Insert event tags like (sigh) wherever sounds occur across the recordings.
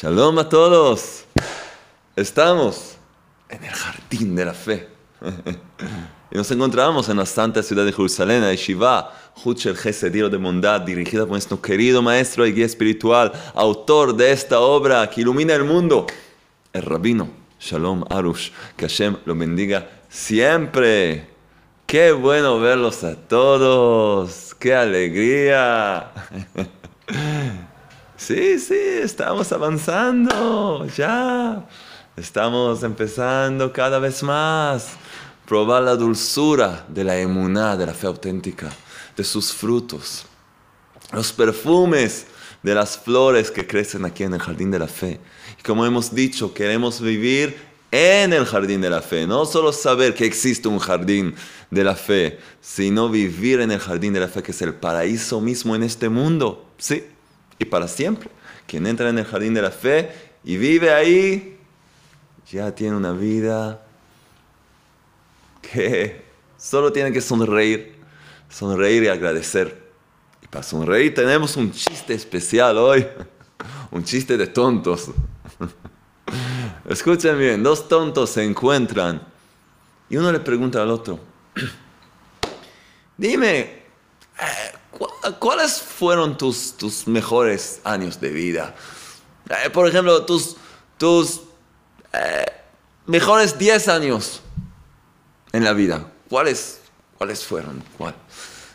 Shalom a todos. Estamos en el jardín de la fe. (laughs) y nos encontramos en la santa ciudad de Jerusalén, en Shiva, Huchel Gesediro de Bondad, dirigida por nuestro querido maestro y guía espiritual, autor de esta obra que ilumina el mundo, el rabino Shalom Arush. Que Hashem lo bendiga siempre. Qué bueno verlos a todos. Qué alegría. (laughs) Sí, sí, estamos avanzando, ya. Estamos empezando cada vez más. Probar la dulzura de la emuná, de la fe auténtica, de sus frutos. Los perfumes de las flores que crecen aquí en el jardín de la fe. Y como hemos dicho, queremos vivir en el jardín de la fe. No solo saber que existe un jardín de la fe, sino vivir en el jardín de la fe, que es el paraíso mismo en este mundo. Sí, y para siempre. Quien entra en el jardín de la fe y vive ahí, ya tiene una vida que solo tiene que sonreír, sonreír y agradecer. Y para sonreír tenemos un chiste especial hoy, (laughs) un chiste de tontos. (laughs) Escuchen bien, dos tontos se encuentran y uno le pregunta al otro, (clears throat) dime, ¿cuáles fueron tus, tus mejores años de vida? Eh, por ejemplo, tus, tus eh, mejores 10 años en la vida. ¿Cuáles, cuáles fueron? ¿Cuál?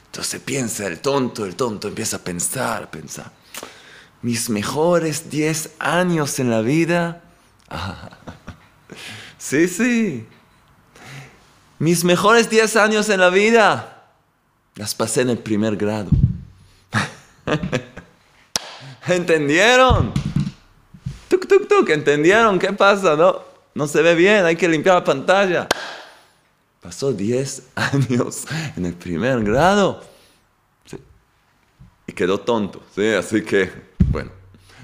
Entonces piensa el tonto, el tonto empieza a pensar, pensar. Mis mejores 10 años en la vida. (laughs) sí, sí. Mis mejores 10 años en la vida las pasé en el primer grado. (laughs) ¿Entendieron? Tuk, tuk, tuk, ¿entendieron? ¿Qué pasa? No, no se ve bien, hay que limpiar la pantalla. Pasó 10 (laughs) años en el primer grado. Y quedó tonto, ¿sí? Así que, bueno.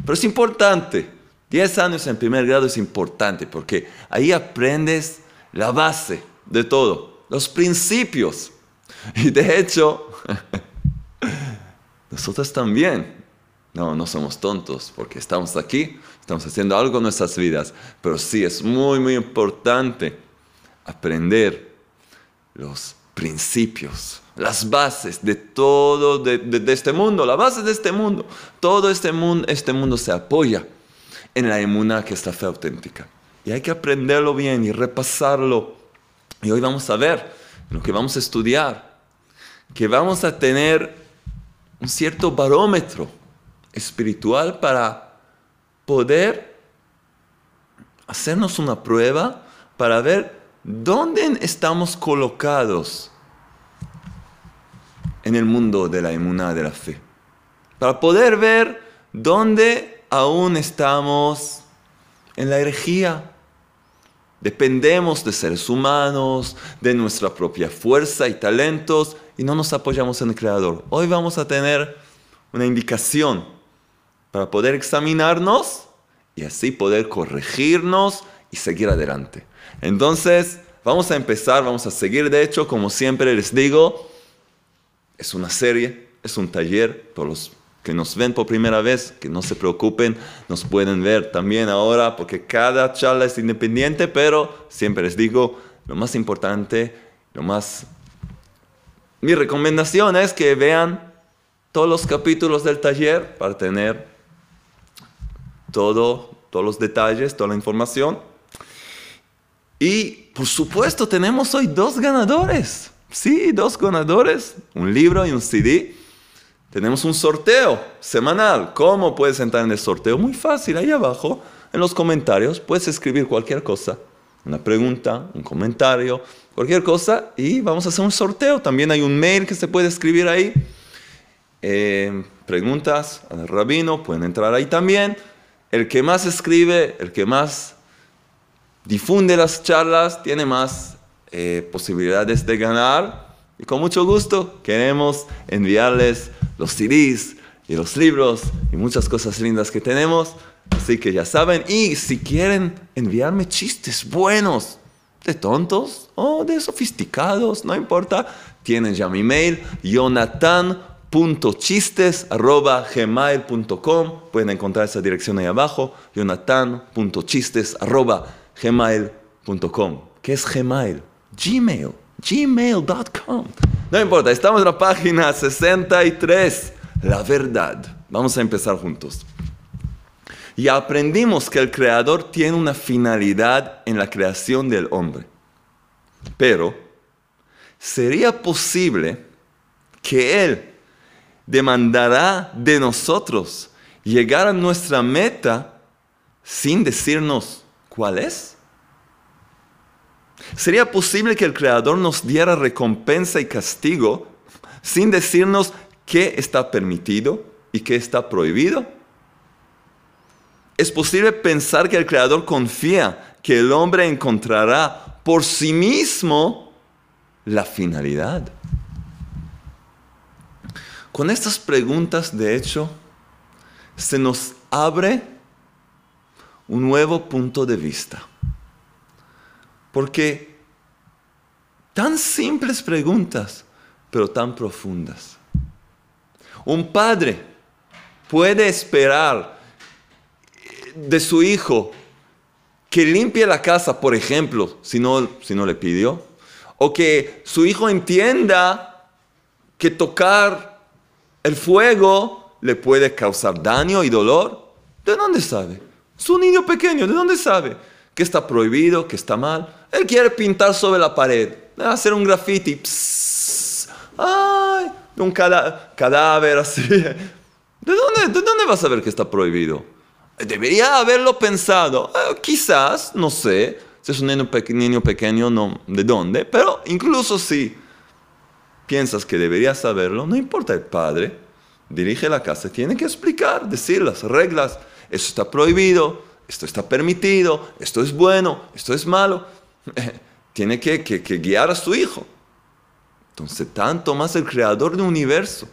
Pero es importante. 10 años en primer grado es importante porque ahí aprendes la base de todo, los principios. Y de hecho, (laughs) nosotros también, no, no somos tontos porque estamos aquí, estamos haciendo algo en nuestras vidas, pero sí es muy, muy importante aprender los principios, las bases de todo de, este mundo, la base de este mundo. Todo este mundo, este mundo se apoya en la emuna que es la fe auténtica. Y hay que aprenderlo bien y repasarlo. Y hoy vamos a ver lo que vamos a estudiar que vamos a tener un cierto barómetro espiritual para poder hacernos una prueba para ver dónde estamos colocados en el mundo de la inmunidad de la fe. Para poder ver dónde aún estamos en la herejía, Dependemos de seres humanos, de nuestra propia fuerza y talentos y no nos apoyamos en el Creador. Hoy vamos a tener una indicación para poder examinarnos y así poder corregirnos y seguir adelante. Entonces, vamos a empezar, vamos a seguir. De hecho, como siempre les digo, es una serie, es un taller. Todos los que nos ven por primera vez, que no se preocupen, nos pueden ver también ahora, porque cada charla es independiente, pero siempre les digo, lo más importante, lo más... Mi recomendación es que vean todos los capítulos del taller para tener todo, todos los detalles, toda la información. Y por supuesto tenemos hoy dos ganadores. Sí, dos ganadores, un libro y un CD tenemos un sorteo semanal. ¿Cómo puedes entrar en el sorteo? Muy fácil, ahí abajo, en los comentarios, puedes escribir cualquier cosa. Una pregunta, un comentario, cualquier cosa, y vamos a hacer un sorteo. También hay un mail que se puede escribir ahí. Eh, preguntas al rabino, pueden entrar ahí también. El que más escribe, el que más difunde las charlas, tiene más eh, posibilidades de ganar. Y con mucho gusto queremos enviarles los CDs y los libros y muchas cosas lindas que tenemos. Así que ya saben, y si quieren enviarme chistes buenos, de tontos o de sofisticados, no importa, tienen ya mi mail, jonathan jonathan.chistes.gmail.com Pueden encontrar esa dirección ahí abajo. jonathan.chistes.gmail.com ¿Qué es Gmail? Gmail. Gmail.com. No importa, estamos en la página 63. La verdad. Vamos a empezar juntos. Y aprendimos que el Creador tiene una finalidad en la creación del hombre. Pero, ¿sería posible que Él demandará de nosotros llegar a nuestra meta sin decirnos cuál es? ¿Sería posible que el Creador nos diera recompensa y castigo sin decirnos qué está permitido y qué está prohibido? ¿Es posible pensar que el Creador confía que el hombre encontrará por sí mismo la finalidad? Con estas preguntas, de hecho, se nos abre un nuevo punto de vista. Porque tan simples preguntas, pero tan profundas. Un padre puede esperar de su hijo que limpie la casa, por ejemplo, si no, si no le pidió, o que su hijo entienda que tocar el fuego le puede causar daño y dolor. ¿De dónde sabe? Es un niño pequeño, ¿de dónde sabe? Que está prohibido, que está mal. Él quiere pintar sobre la pared, hacer un graffiti. ¡Ay! Un cadáver así. (laughs) ¿De dónde, ¿De dónde vas a ver que está prohibido? Debería haberlo pensado. Eh, quizás, no sé, si es un niño, pequeño, no, ¿de dónde? Pero incluso si piensas que deberías saberlo, no importa el padre, dirige la casa, tiene que explicar, decir las reglas. Esto está prohibido, esto está permitido, esto es bueno, esto es malo. tiene que, que, que guiar a su hijo. Entonces, tanto más el creador del universo,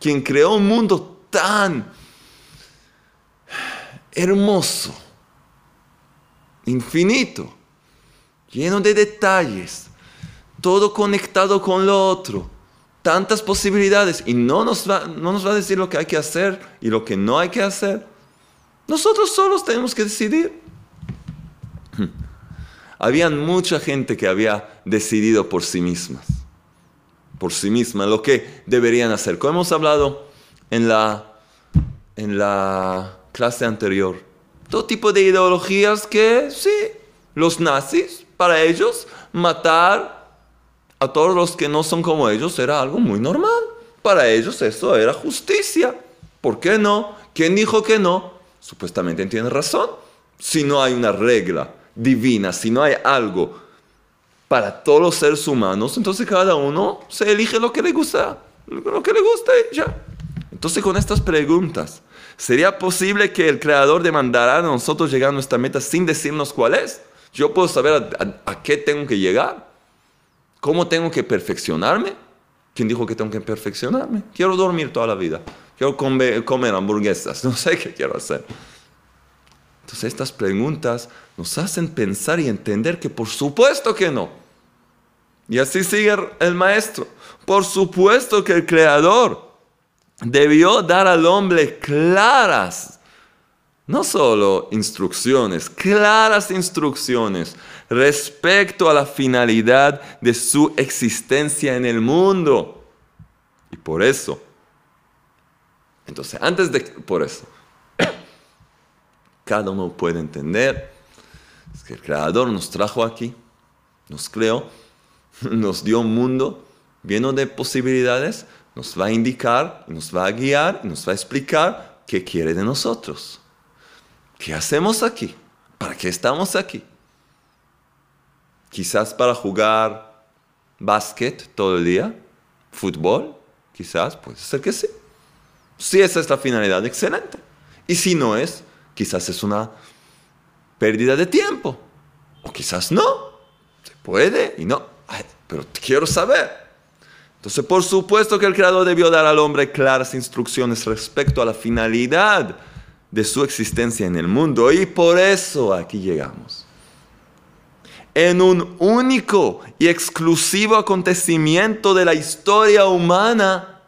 quien creó un mundo tan hermoso, infinito, lleno de detalles, todo conectado con lo otro, tantas posibilidades y no nos, va, no nos va a decir lo que hay que hacer y lo que no hay que hacer. Nosotros solos tenemos que decidir. (laughs) Habían mucha gente que había decidido por sí mismas, por sí mismas, lo que deberían hacer. Como hemos hablado en la, en la clase anterior. Todo tipo de ideologías que, sí, los nazis, para ellos, matar a todos los que no son como ellos era algo muy normal. Para ellos eso era justicia. ¿Por qué no? ¿Quién dijo que no? Supuestamente tiene razón. Si no hay una regla divina, si no hay algo para todos los seres humanos, entonces cada uno se elige lo que le gusta, lo que le gusta y ya. Entonces con estas preguntas, ¿Sería posible que el Creador demandara a nosotros llegar a nuestra meta sin decirnos cuál es? Yo puedo saber a, qué tengo que llegar. ¿Cómo tengo que perfeccionarme? ¿Quién dijo que tengo que perfeccionarme? Quiero dormir toda la vida. Quiero comer, hamburguesas. (laughs) No sé qué quiero hacer. Entonces estas preguntas nos hacen pensar y entender que por supuesto que no. Y así sigue el maestro. Por supuesto que el creador debió dar al hombre claras, no solo instrucciones, claras instrucciones respecto a la finalidad de su existencia en el mundo. Y por eso, entonces antes de, por eso, (coughs) cada uno puede entender que el Creador nos trajo aquí, nos creó, (laughs) nos dio un mundo lleno de posibilidades, nos va a indicar, nos va a guiar, nos va a explicar qué quiere de nosotros. ¿Qué hacemos aquí? ¿Para qué estamos aquí? Quizás para jugar básquet todo el día, fútbol, quizás, puede ser que sí. Si esa es la finalidad, excelente. Y si no es, quizás es una pérdida de tiempo. O quizás no. Se puede y no. pero quiero saber. Entonces, por supuesto que el Creador debió dar al hombre claras instrucciones respecto a la finalidad de su existencia en el mundo. Y por eso aquí llegamos. En un único y exclusivo acontecimiento de la historia humana,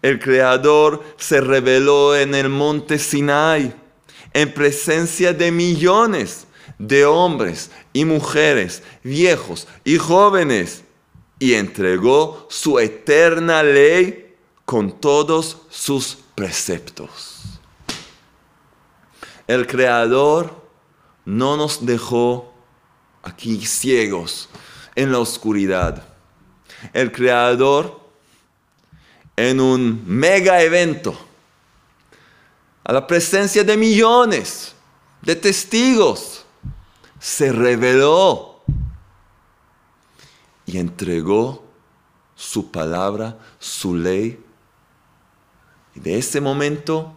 El Creador se reveló en el monte Sinai, en presencia de millones de hombres y mujeres, viejos y jóvenes, y entregó su eterna ley con todos sus preceptos. El Creador no nos dejó aquí ciegos en la oscuridad. El Creador en un mega evento, a la presencia de millones de testigos, se reveló y entregó su palabra, su ley. Y de ese momento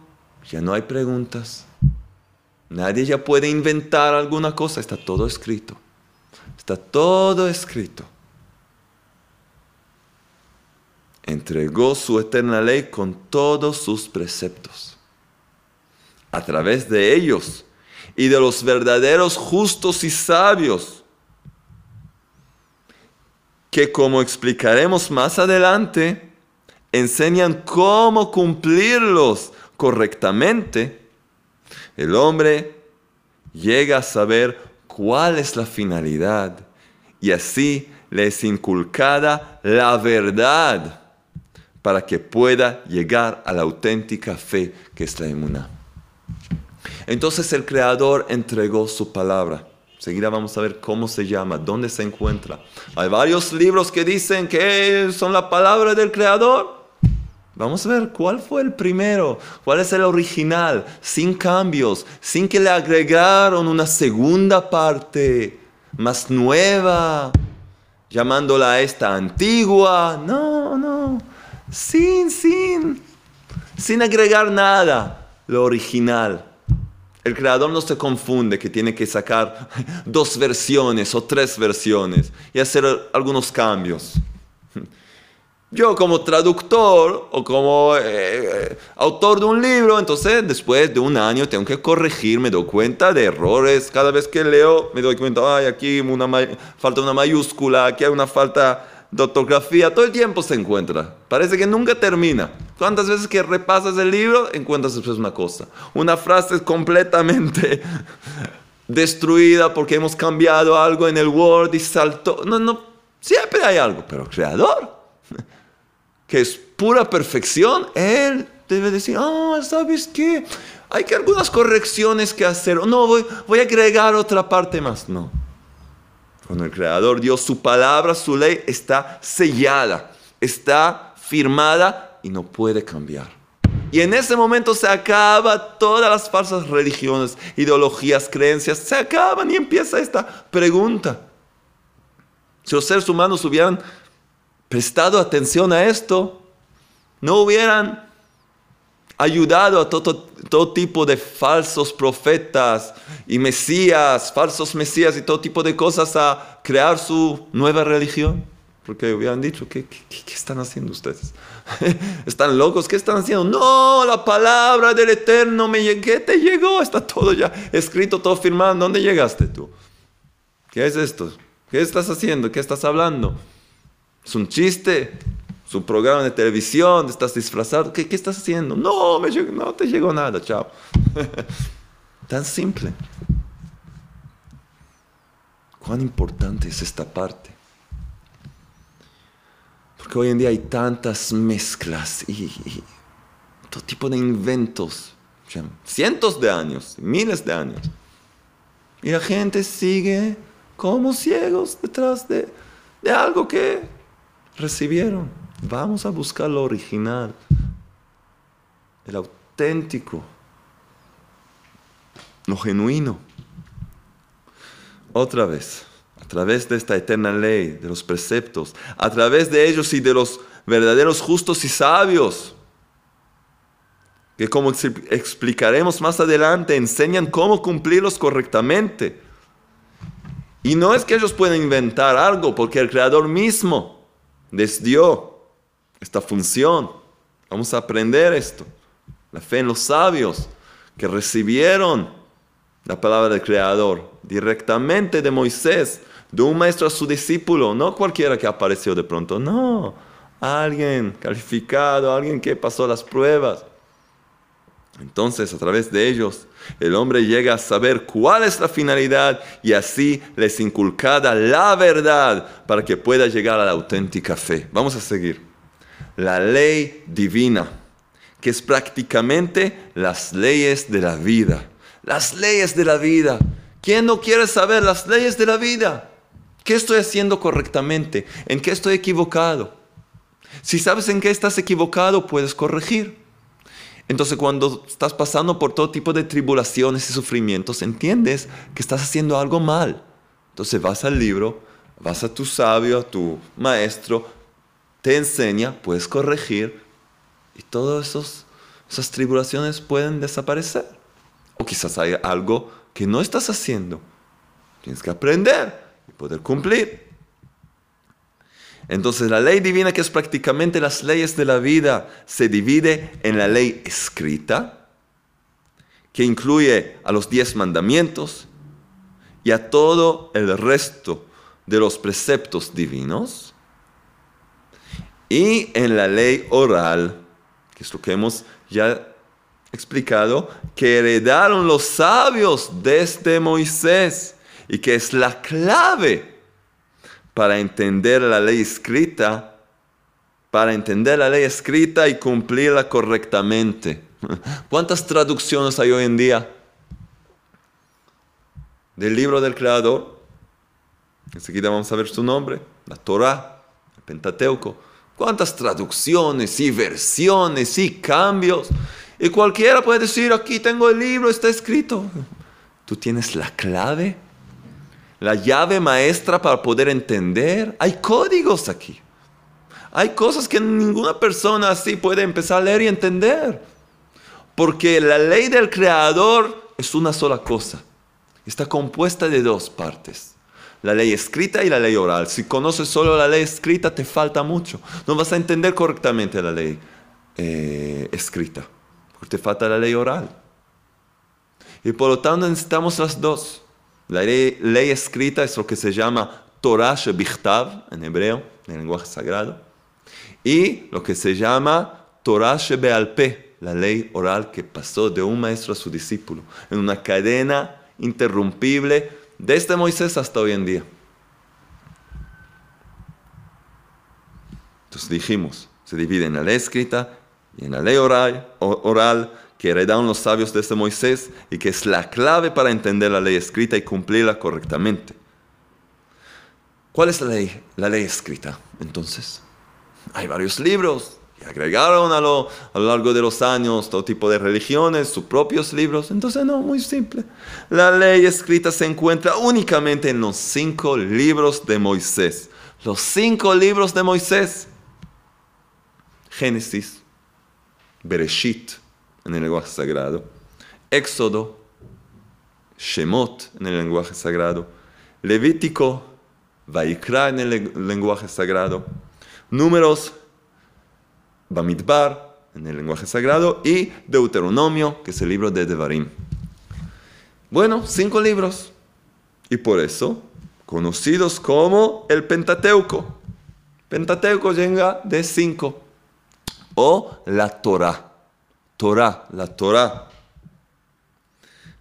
ya no hay preguntas. Nadie ya puede inventar alguna cosa, está todo escrito. Está todo escrito. Entregó su eterna ley con todos sus preceptos. A través de ellos y de los verdaderos justos y sabios, que como explicaremos más adelante, enseñan cómo cumplirlos correctamente, el hombre llega a saber cuál es la finalidad y así le es inculcada la verdad para que pueda llegar a la auténtica fe que es la inmuna. Entonces el Creador entregó su palabra. Seguida vamos a ver cómo se llama, dónde se encuentra. Hay varios libros que dicen que son la palabra del Creador. Vamos a ver cuál fue el primero, cuál es el original, sin cambios, sin que le agregaron una segunda parte más nueva, llamándola esta antigua. No, no, sin, sin, sin agregar nada, lo original. El creador no se confunde que tiene que sacar dos versiones o tres versiones y hacer algunos cambios. Yo como traductor o como eh, autor de un libro, entonces después de un año tengo que corregir, me doy cuenta de errores. Cada vez que leo me doy cuenta, ay, aquí una falta una mayúscula, aquí hay una falta de ortografía. Todo el tiempo se encuentra. Parece que nunca termina. ¿Cuántas veces que repasas el libro encuentras después una cosa? Una frase completamente (laughs) destruida porque hemos cambiado algo en el Word y saltó. No, no, siempre hay algo, pero creador, (laughs) que es pura perfección, él debe decir, ah, ¿sabes qué? Hay que algunas correcciones que hacer. No, voy, voy a agregar otra parte más. No. Cuando el Creador dio su palabra, su ley está sellada, está firmada y no puede cambiar. Y en ese momento se acaba todas las falsas religiones, ideologías, creencias, se acaban y empieza esta pregunta. Si los seres humanos hubieran prestado atención a esto, no hubieran ayudado a todo, todo, tipo de falsos profetas y mesías, falsos mesías y todo tipo de cosas a crear su nueva religión. Porque hubieran dicho, ¿qué, qué, están haciendo ustedes? (laughs) ¿Están locos? ¿Qué están haciendo? No, la palabra del Eterno me ¿Qué te llegó? Está todo ya escrito, todo firmado. ¿Dónde llegaste tú? ¿Qué es esto? ¿Qué estás haciendo? ¿Qué estás hablando? ¿Es un chiste? ¿Es un programa de televisión? ¿Estás disfrazado? ¿Qué, qué estás haciendo? No, me no te llegó nada, chao. (laughs) Tan simple. ¿Cuán importante es esta parte? Porque hoy en día hay tantas mezclas y, todo tipo de inventos, cientos de años, miles de años. Y la gente sigue como ciegos detrás de, algo que recibieron. Vamos a buscar lo original, el auténtico, lo genuino. Otra vez través de esta eterna ley, de los preceptos, a través de ellos y de los verdaderos justos y sabios, que como explicaremos más adelante, enseñan cómo cumplirlos correctamente. Y no es que ellos puedan inventar algo, porque el Creador mismo les dio esta función. Vamos a aprender esto. La fe en los sabios que recibieron la palabra del Creador directamente de Moisés de un maestro a su discípulo, no cualquiera que apareció de pronto, no. alguien calificado, alguien que pasó las pruebas. Entonces, a través de ellos, el hombre llega a saber cuál es la finalidad y así les inculcada la verdad para que pueda llegar a la auténtica fe. Vamos a seguir. La ley divina, que es prácticamente las leyes de la vida. Las leyes de la vida. ¿Quién no quiere saber las leyes de la vida? ¿Qué estoy haciendo correctamente? ¿En qué estoy equivocado? Si sabes en qué estás equivocado, puedes corregir. Entonces cuando estás pasando por todo tipo de tribulaciones y sufrimientos, entiendes que estás haciendo algo mal. Entonces vas al libro, vas a tu sabio, a tu maestro, te enseña, puedes corregir y todas esas tribulaciones pueden desaparecer. O quizás hay algo que no estás haciendo. Tienes que aprender y poder cumplir. Entonces la ley divina, que es prácticamente las leyes de la vida, se divide en la ley escrita, que incluye a los diez mandamientos y a todo el resto de los preceptos divinos, y en la ley oral, que es lo que hemos ya explicado, que heredaron los sabios desde Moisés y que es la clave para entender la ley escrita, para entender la ley escrita y cumplirla correctamente. (laughs) ¿Cuántas traducciones hay hoy en día del libro del Creador? Enseguida vamos a ver su nombre, la Torah, el Pentateuco. ¿Cuántas traducciones y versiones y cambios? Y cualquiera puede decir, aquí tengo el libro, está escrito. ¿Tú tienes la clave? La llave maestra para poder entender. Hay códigos aquí. Hay cosas que ninguna persona así puede empezar a leer y entender. Porque la ley del creador es una sola cosa. Está compuesta de dos partes. La ley escrita y la ley oral. Si conoces solo la ley escrita, te falta mucho. No vas a entender correctamente la ley eh, escrita. Porque te falta la ley oral. Y por lo tanto necesitamos las dos. La ley, escrita es lo que se llama Torah Shebichtav en hebreo, en el lenguaje sagrado. Y lo que se llama Torah Shebealpe, la ley oral que pasó de un maestro a su discípulo, en una cadena interrumpible desde Moisés hasta hoy en día. Entonces dijimos, se divide en la ley escrita y en la ley oral que heredaron los sabios desde Moisés y que es la clave para entender la ley escrita y cumplirla correctamente. ¿Cuál es la ley, la ley escrita? Entonces, hay varios libros y agregaron a lo, a lo largo de los años todo tipo de religiones, sus propios libros. Entonces, no, muy simple. La ley escrita se encuentra únicamente en los cinco libros de Moisés. Los cinco libros de Moisés. Génesis, Bereshit, en el lenguaje sagrado, Éxodo, Shemot en el lenguaje sagrado, Levítico, Vaikra en el lenguaje sagrado, Números, Bamidbar en el lenguaje sagrado y Deuteronomio, que es el libro de Devarim. Bueno, cinco libros. Y por eso, conocidos como el Pentateuco. Pentateuco llega de cinco. O la Torah. Torah, la Torah.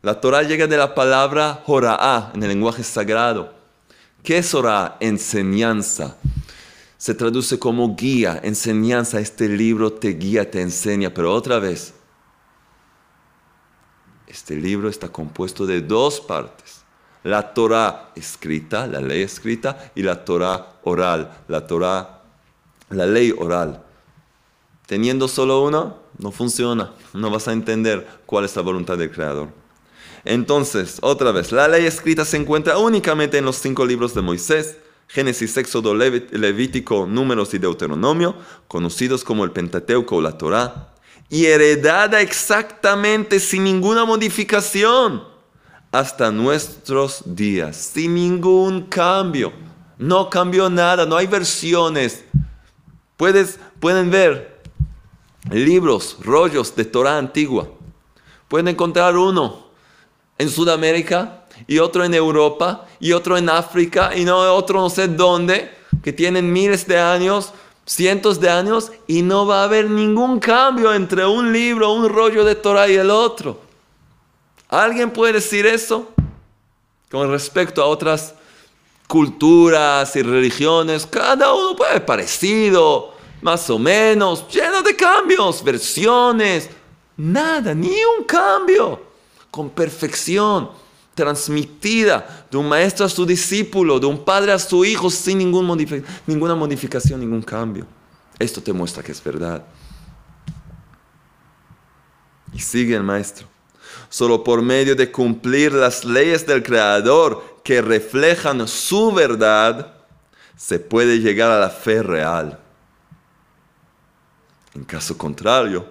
La Torah llega de la palabra Jorah en el lenguaje sagrado. ¿Qué es Jorah? Enseñanza. Se traduce como guía, enseñanza. Este libro te guía, te enseña. Pero otra vez, este libro está compuesto de dos partes. La Torah escrita, la ley escrita, y la Torah oral, la Torah, la ley oral. Teniendo solo una, no funciona. No vas a entender cuál es la voluntad del Creador. Entonces, otra vez, la ley escrita se encuentra únicamente en los cinco libros de Moisés, Génesis, Éxodo, Levítico, Números y Deuteronomio, conocidos como el Pentateuco o la Torá, y heredada exactamente sin ninguna modificación hasta nuestros días, sin ningún cambio. No cambió nada, no hay versiones. Puedes, pueden ver libros, rollos de Torah antigua. Pueden encontrar uno en Sudamérica y otro en Europa y otro en África y no otro no sé dónde, que tienen miles de años, cientos de años y no va a haber ningún cambio entre un libro, un rollo de Torah y el otro. ¿Alguien puede decir eso? Con respecto a otras culturas y religiones, cada uno puede parecido, más o menos, lleno de cambios, versiones, nada, ni un cambio, con perfección transmitida de un maestro a su discípulo, de un padre a su hijo, sin ningún ninguna modificación, ningún cambio. Esto te muestra que es verdad. Y sigue el maestro. Solo por medio de cumplir las leyes del Creador que reflejan su verdad, se puede llegar a la fe real. En caso contrario,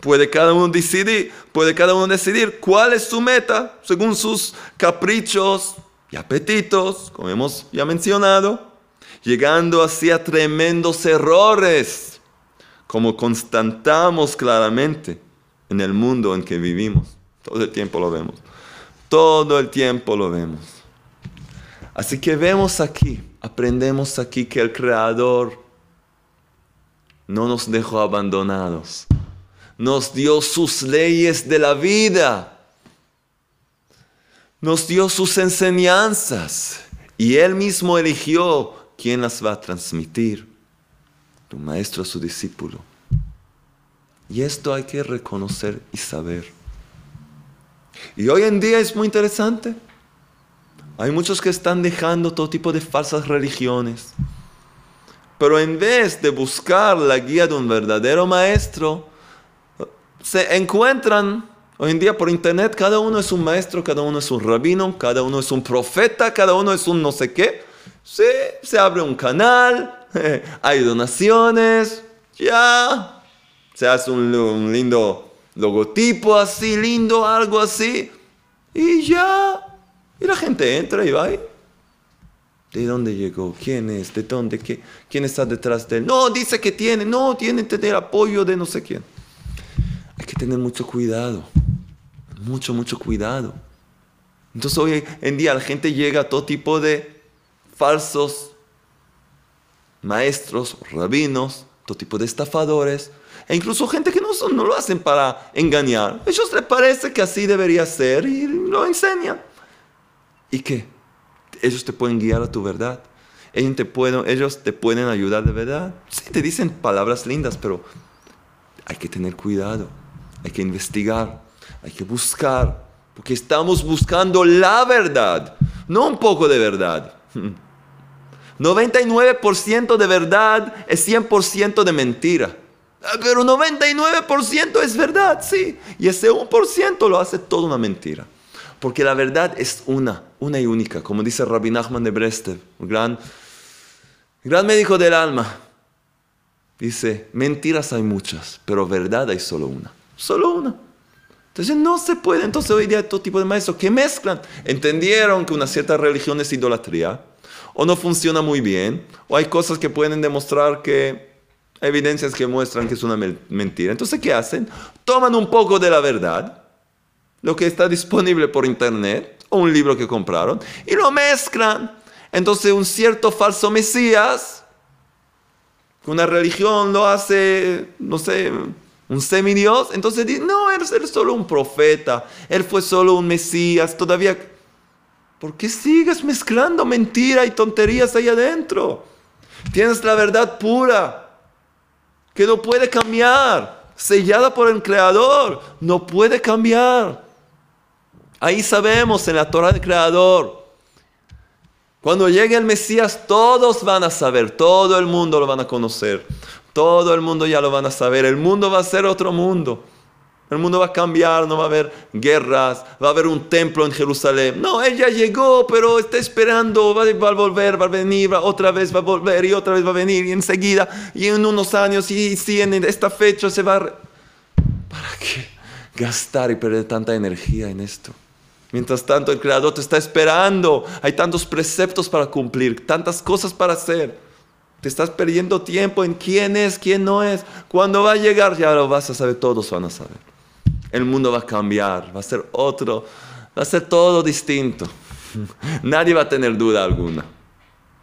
puede cada uno decidir, puede cada uno decidir cuál es su meta según sus caprichos y apetitos, como hemos ya mencionado, llegando así a tremendos errores, como constatamos claramente en el mundo en que vivimos. Todo el tiempo lo vemos. Todo el tiempo lo vemos. Así que vemos aquí, aprendemos aquí que el Creador no nos dejó abandonados. Nos dio sus leyes de la vida. Nos dio sus enseñanzas. Y Él mismo eligió quién las va a transmitir. Tu maestro a su discípulo. Y esto hay que reconocer y saber. Y hoy en día es muy interesante. Hay muchos que están dejando todo tipo de falsas religiones. Pero en vez de buscar la guía de un verdadero maestro, se encuentran hoy en día por internet, cada uno es un maestro, cada uno es un rabino, cada uno es un profeta, cada uno es un no sé qué. Se, se abre un canal, (laughs) hay donaciones, ya, se hace un, un lindo logotipo así, lindo, algo así, y ya, y la gente entra y va. ¿De dónde llegó? ¿Quién es? ¿De dónde? ¿Qué? ¿Quién está detrás de él? No, dice que tiene. No, tiene que tener apoyo de no sé quién. Hay que tener mucho cuidado. Mucho, mucho cuidado. Entonces hoy en día la gente llega a todo tipo de falsos maestros, rabinos, todo tipo de estafadores, e incluso gente que no, lo hacen para engañar. A ellos les parece que así debería ser y lo enseñan. ¿Y qué? Ellos te pueden guiar a tu verdad. Ellos te pueden, ellos te pueden ayudar de verdad. Sí, te dicen palabras lindas, pero hay que tener cuidado. Hay que investigar. Hay que buscar. Porque estamos buscando la verdad, no un poco de verdad. (laughs) 99% de verdad es 100% de mentira. Ah, pero 99% es verdad, sí. Y ese 1% lo hace toda una mentira. Porque la verdad es una, una y única, como dice Rabbi Nachman de Brestev, un gran, gran médico del alma. Dice, mentiras hay muchas, pero verdad hay solo una. Solo una. Entonces no se puede. Entonces hoy día todo tipo de maestros que mezclan. Entendieron que una cierta religión es idolatría, o no funciona muy bien, o hay cosas que pueden demostrar que evidencias que muestran que es una mentira. Entonces, ¿qué hacen? Toman un poco de la verdad, lo que está disponible por internet, o un libro que compraron, y lo mezclan. Entonces, un cierto falso Mesías, una religión lo hace, no sé, un semidios, entonces dicen, no, él es solo un profeta, él fue solo un Mesías, todavía... ¿Por qué sigues mezclando mentira y tonterías ahí adentro? Tienes la verdad pura que no puede cambiar, sellada por el Creador, no puede cambiar. Ahí sabemos en la Torah del Creador, cuando llegue el Mesías, todos van a saber, todo el mundo lo van a conocer, todo el mundo ya lo van a saber, el mundo va a ser otro mundo. El mundo va a cambiar, no va a haber guerras, va a haber un templo en Jerusalén. No, ella llegó, pero está esperando, va, a volver, va a venir, otra vez va a volver y otra vez va a venir y enseguida y en unos años y si en esta fecha se va a... ¿Para qué gastar y perder tanta energía en esto? Mientras tanto el Creador te está esperando, hay tantos preceptos para cumplir, tantas cosas para hacer. Te estás perdiendo tiempo en quién es, quién no es. Cuando va a llegar ya lo vas a saber, todos van a saber el mundo va a cambiar, va a ser otro, va a ser todo distinto. (laughs) Nadie va a tener duda alguna.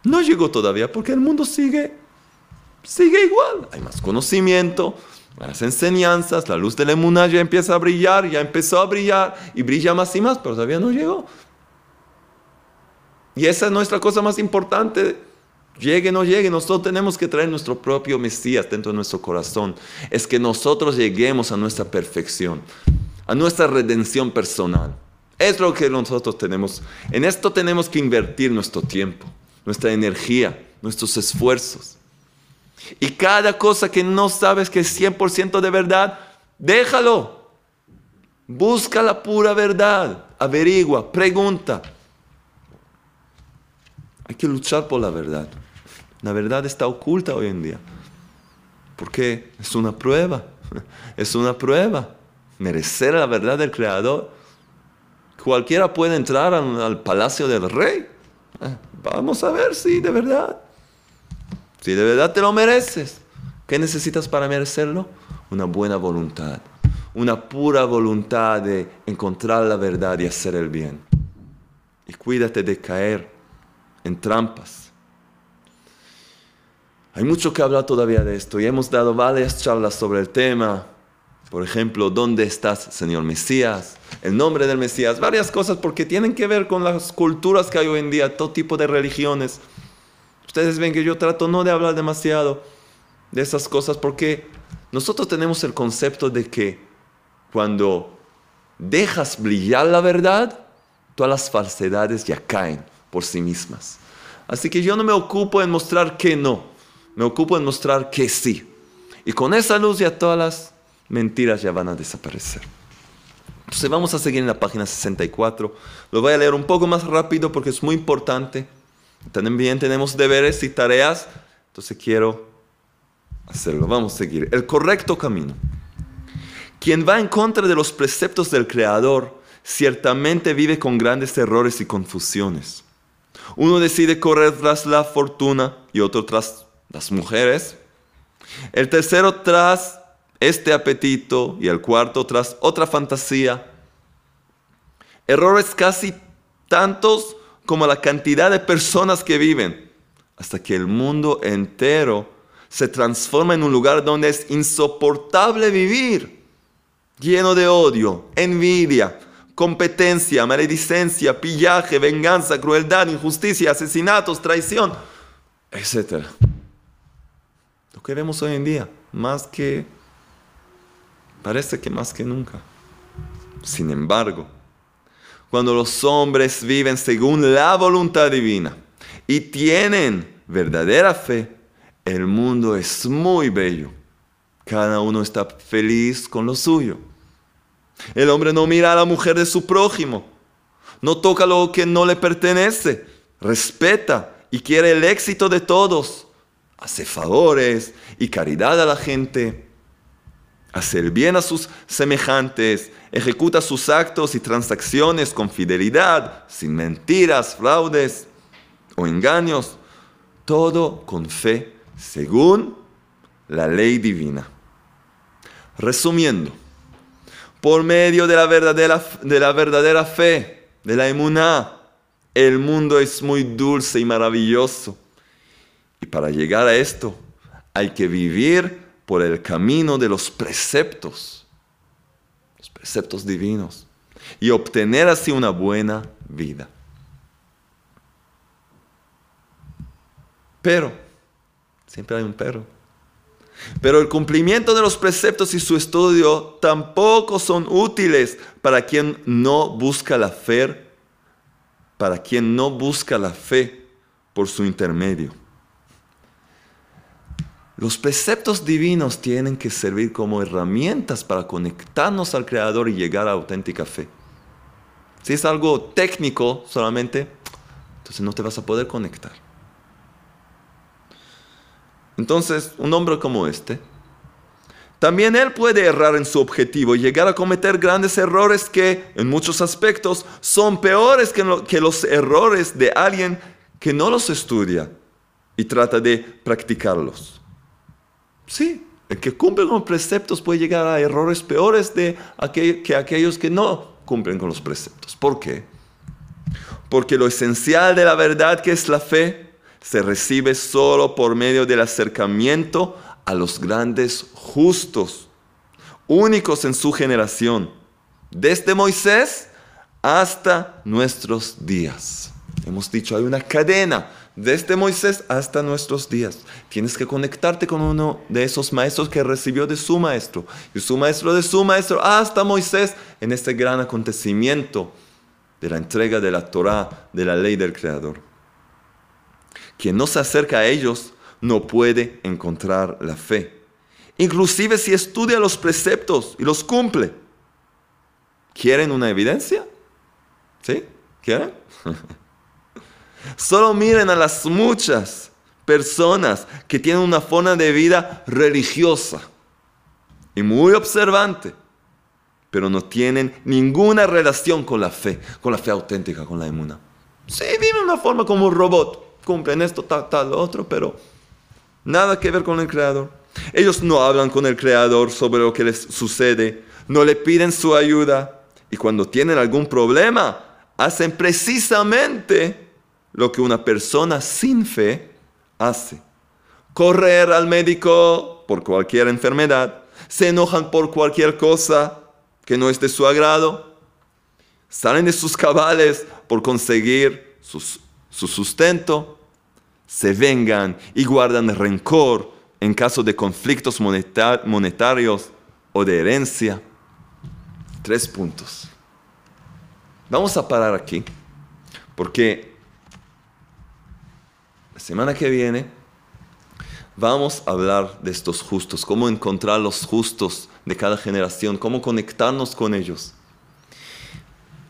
No llegó todavía porque el mundo sigue sigue igual. Hay más conocimiento, las enseñanzas, la luz de la emuná ya empieza a brillar, ya empezó a brillar y brilla más y más, pero todavía no llegó. Y esa es nuestra cosa más importante. Llegue no llegue, nosotros tenemos que traer nuestro propio Mesías dentro de nuestro corazón. Es que nosotros lleguemos a nuestra perfección, a nuestra redención personal. Es lo que nosotros tenemos. En esto tenemos que invertir nuestro tiempo, nuestra energía, nuestros esfuerzos. Y cada cosa que no sabes que es 100% de verdad, déjalo. Busca la pura verdad. Averigua, pregunta. Hay que luchar por la verdad. La verdad está oculta hoy en día. Porque es una prueba. (laughs) Es una prueba. Merecer la verdad del Creador. Cualquiera puede entrar al, palacio del rey. Eh, vamos a ver si de verdad. Si de verdad te lo mereces. ¿Qué necesitas para merecerlo? Una buena voluntad. Una pura voluntad de encontrar la verdad y hacer el bien. Y cuídate de caer en trampas. Hay mucho que hablar todavía de esto y hemos dado varias charlas sobre el tema. Por ejemplo, ¿dónde estás, Señor Mesías? El nombre del Mesías, varias cosas porque tienen que ver con las culturas que hay hoy en día, todo tipo de religiones. Ustedes ven que yo trato no de hablar demasiado de esas cosas porque nosotros tenemos el concepto de que cuando dejas brillar la verdad, todas las falsedades ya caen por sí mismas. Así que yo no me ocupo en mostrar que no, me ocupo en mostrar que sí. Y con esa luz ya todas las mentiras ya van a desaparecer. Entonces vamos a seguir en la página 64. Lo voy a leer un poco más rápido porque es muy importante. También tenemos deberes y tareas. Entonces quiero hacerlo. Vamos a seguir. El correcto camino. Quien va en contra de los preceptos del Creador ciertamente vive con grandes errores y confusiones. Uno decide correr tras la fortuna y otro tras las mujeres. El tercero tras este apetito y el cuarto tras otra fantasía. Errores casi tantos como la cantidad de personas que viven, hasta que el mundo entero se transforma en un lugar donde es insoportable vivir, lleno de odio, envidia, competencia, maledicencia, pillaje, venganza, crueldad, injusticia, asesinatos, traición, etc. Lo que vemos hoy en día, más que, parece que más que nunca. Sin embargo, cuando los hombres viven según la voluntad divina y tienen verdadera fe, el mundo es muy bello. Cada uno está feliz con lo suyo. El hombre no mira a la mujer de su prójimo, no toca lo que no le pertenece, respeta y quiere el éxito de todos, hace favores y caridad a la gente, hace el bien a sus semejantes, ejecuta sus actos y transacciones con fidelidad, sin mentiras, fraudes o engaños, todo con fe según la ley divina. Resumiendo, por medio de la verdadera, de la verdadera fe, de la emuná. El mundo es muy dulce y maravilloso. Y para llegar a esto hay que vivir por el camino de los preceptos, los preceptos divinos, y obtener así una buena vida. Pero, siempre hay un pero pero el cumplimiento de los preceptos y su estudio tampoco son útiles para quien no busca la fe, para quien no busca la fe por su intermedio. Los preceptos divinos tienen que servir como herramientas para conectarnos al Creador y llegar a auténtica fe. Si es algo técnico solamente, entonces no te vas a poder conectar. Entonces, un hombre como este, también él puede errar en su objetivo y llegar a cometer grandes errores que en muchos aspectos son peores que, los errores de alguien que no los estudia y trata de practicarlos. Sí, el que cumple con los preceptos puede llegar a errores peores de que aquellos que no cumplen con los preceptos. ¿Por qué? Porque lo esencial de la verdad que es la fe se recibe solo por medio del acercamiento a los grandes justos, únicos en su generación, desde Moisés hasta nuestros días. Hemos dicho, hay una cadena desde Moisés hasta nuestros días. Tienes que conectarte con uno de esos maestros que recibió de su maestro y su maestro de su maestro hasta Moisés en este gran acontecimiento de la entrega de la Torah, de la ley del Creador. Quien no se acerca a ellos no puede encontrar la fe. Inclusive si estudia los preceptos y los cumple. ¿Quieren una evidencia? ¿Sí? ¿Quieren? (laughs) Solo miren a las muchas personas que tienen una forma de vida religiosa y muy observante, pero no tienen ninguna relación con la fe, con la fe auténtica, con la emuna. Sí, viven una forma como un robot, cumplen esto, tal, tal, otro, pero nada que ver con el Creador. Ellos no hablan con el Creador sobre lo que les sucede, no le piden su ayuda y cuando tienen algún problema, hacen precisamente lo que una persona sin fe hace. Correr al médico por cualquier enfermedad, se enojan por cualquier cosa que no es de su agrado, salen de sus cabales por conseguir su, sustento, se vengan y guardan rencor en caso de conflictos monetarios o de herencia. Tres puntos. Vamos a parar aquí, porque semana que viene vamos a hablar de estos justos, cómo encontrar los justos de cada generación, cómo conectarnos con ellos.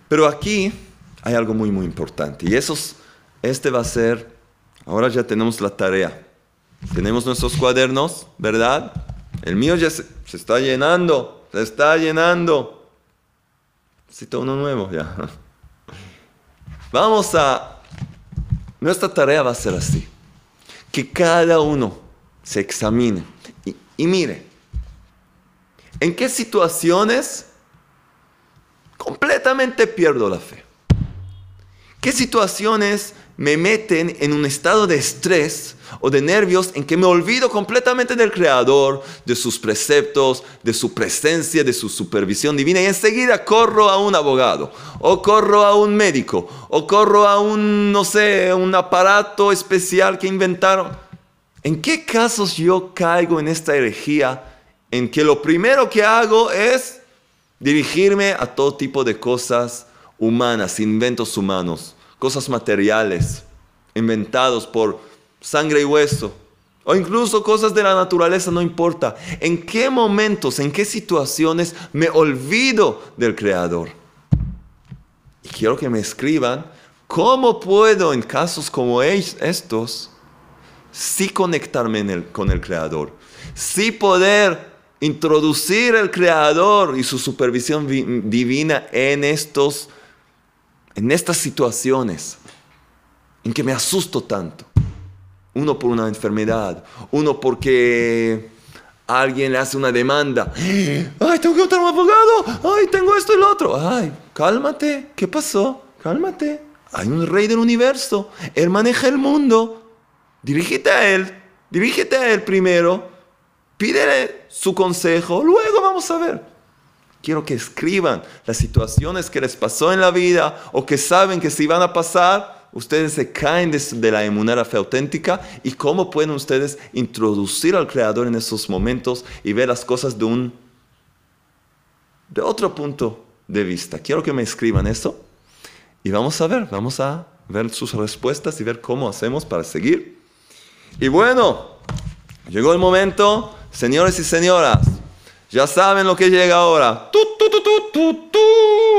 Pero aquí hay algo muy, muy importante. Y eso, este va a ser, ahora ya tenemos la tarea. Tenemos nuestros cuadernos, ¿verdad? El mío ya se, se está llenando, se está llenando. Necesito uno nuevo ya. (laughs) Vamos a... Nuestra tarea va a ser así. Que cada uno se examine y, y mire. ¿En qué situaciones completamente pierdo la fe? ¿Qué situaciones me meten en un estado de estrés o de nervios en que me olvido completamente del Creador, de sus preceptos, de su presencia, de su supervisión divina y enseguida corro a un abogado o corro a un médico o corro a un, no sé, un aparato especial que inventaron. ¿En qué casos yo caigo en esta herejía en que lo primero que hago es dirigirme a todo tipo de cosas humanas, inventos humanos? Cosas materiales, inventados por sangre y hueso, o incluso cosas de la naturaleza, no importa. ¿En qué momentos, en qué situaciones me olvido del Creador? Y quiero que me escriban cómo puedo en casos como estos, sí conectarme con el Creador, sí poder introducir el Creador y su supervisión divina en estos en estas situaciones en que me asusto tanto, uno por una enfermedad, uno porque alguien le hace una demanda, ay, tengo que encontrar un abogado, ay, tengo esto y lo otro, ay, cálmate, ¿qué pasó? Cálmate, hay un rey del universo, él maneja el mundo, dirígete a él, dirígete a él primero, pídele su consejo, luego vamos a ver. Quiero que escriban las situaciones que les pasó en la vida o que saben que si van a pasar, ustedes se caen de, la emunera fe auténtica y cómo pueden ustedes introducir al Creador en esos momentos y ver las cosas de un de otro punto de vista. Quiero que me escriban eso y vamos a ver, vamos a ver sus respuestas y ver cómo hacemos para seguir. Y bueno, llegó el momento, señores y señoras. Ya saben lo que llega ahora. ¡Tu,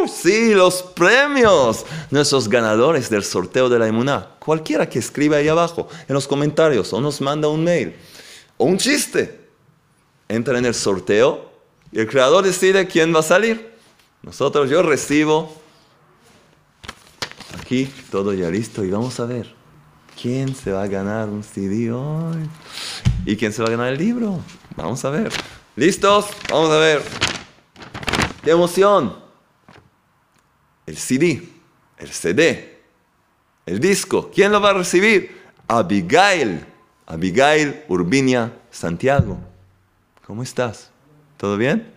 sí, los premios. Nuestros ganadores del sorteo de la Emuná. Cualquiera que escriba ahí abajo en los comentarios o nos manda un mail o un chiste. Entra en el sorteo y el creador decide quién va a salir. Nosotros, yo recibo aquí todo ya listo y vamos a ver quién se va a ganar un CD hoy y quién se va a ganar el libro. Vamos a ver. ¿Listos? Vamos a ver. ¡Qué emoción! El CD, el CD, el disco. ¿Quién lo va a recibir? Abigail, Abigail Urbinia Santiago. ¿Cómo estás? ¿Todo bien?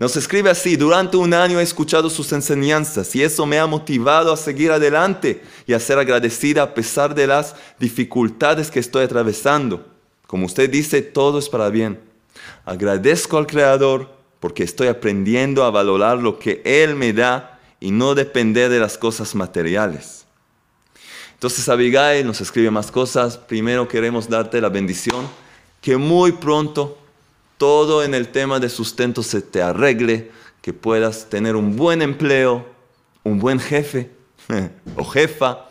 Nos escribe así, durante un año he escuchado sus enseñanzas y eso me ha motivado a seguir adelante y a ser agradecida a pesar de las dificultades que estoy atravesando. Como usted dice, todo es para bien. Agradezco al Creador porque estoy aprendiendo a valorar lo que Él me da y no depender de las cosas materiales. Entonces Abigail nos escribe más cosas. Primero queremos darte la bendición que muy pronto todo en el tema de sustento se te arregle, que puedas tener un buen empleo, un buen jefe (laughs) o jefa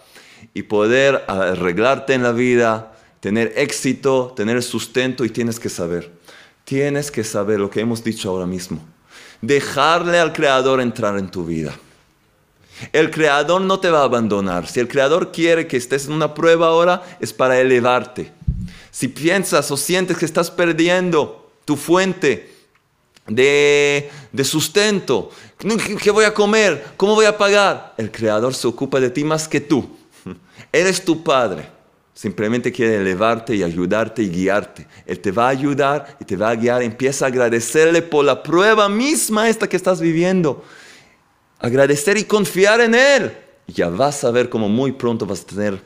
y poder arreglarte en la vida, tener éxito, tener sustento y tienes que saber, tienes que saber lo que hemos dicho ahora mismo, dejarle al Creador entrar en tu vida. El Creador no te va a abandonar. Si el Creador quiere que estés en una prueba ahora, es para elevarte. Si piensas o sientes que estás perdiendo, tu fuente de, sustento. ¿Qué voy a comer? ¿Cómo voy a pagar? El Creador se ocupa de ti más que tú. (laughs) Eres tu Padre. Simplemente quiere elevarte y ayudarte y guiarte. Él te va a ayudar y te va a guiar. Empieza a agradecerle por la prueba misma esta que estás viviendo. Agradecer y confiar en Él. Y ya vas a ver cómo muy pronto vas a tener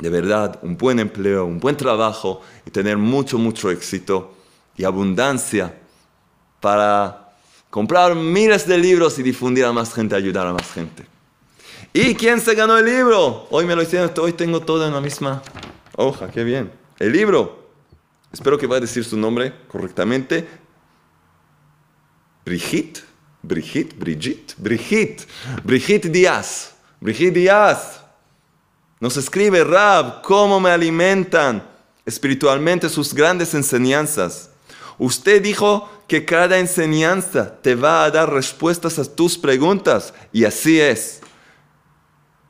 de verdad un buen empleo, un buen trabajo y tener mucho, mucho éxito y abundancia para comprar miles de libros y difundir a más gente, ayudar a más gente. ¿Y quién se ganó el libro? Hoy me lo hicieron, hoy tengo todo en la misma hoja, qué bien. El libro, espero que va a decir su nombre correctamente. Brigitte, Brigitte, Brigitte, Brigitte, Brigitte Díaz, Brigitte Díaz. Nos escribe Rab, cómo me alimentan espiritualmente sus grandes enseñanzas. Usted dijo que cada enseñanza te va a dar respuestas a tus preguntas y así es.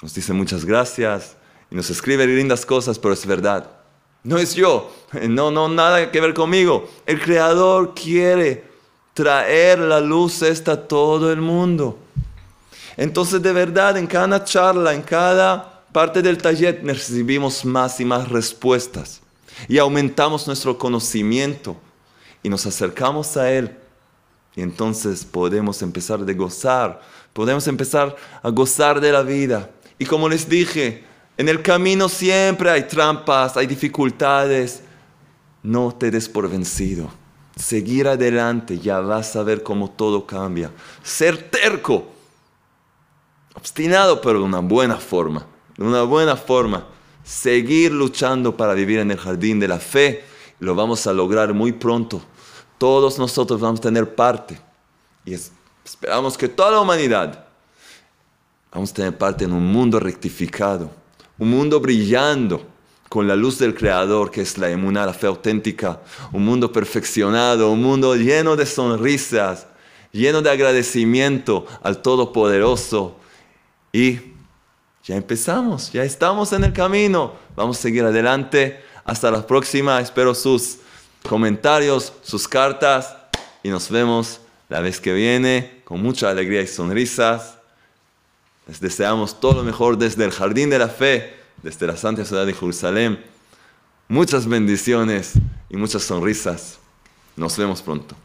Nos dice muchas gracias y nos escribe lindas cosas, pero es verdad. No es yo, no, no, nada que ver conmigo. El Creador quiere traer la luz a todo el mundo. Entonces, de verdad, en cada charla, en cada parte del taller, recibimos más y más respuestas y aumentamos nuestro conocimiento y nos acercamos a Él. Y entonces podemos empezar a gozar, podemos empezar a gozar de la vida. Y como les dije, en el camino siempre hay trampas, hay dificultades. No te des por vencido. Seguir adelante, ya vas a ver cómo todo cambia. Ser terco, obstinado, pero de una buena forma. De una buena forma. Seguir luchando para vivir en el jardín de la fe. Lo vamos a lograr muy pronto todos nosotros vamos a tener parte. Y esperamos que toda la humanidad vamos a tener parte en un mundo rectificado, un mundo brillando con la luz del Creador, que es la emuná, la fe auténtica, un mundo perfeccionado, un mundo lleno de sonrisas, lleno de agradecimiento al Todopoderoso. Y ya empezamos, ya estamos en el camino, vamos a seguir adelante. Hasta la próxima, espero sus comentarios, sus cartas y nos vemos la vez que viene con mucha alegría y sonrisas. Les deseamos todo lo mejor desde el Jardín de la Fe, desde la Santa Ciudad de Jerusalén. Muchas bendiciones y muchas sonrisas. Nos vemos pronto.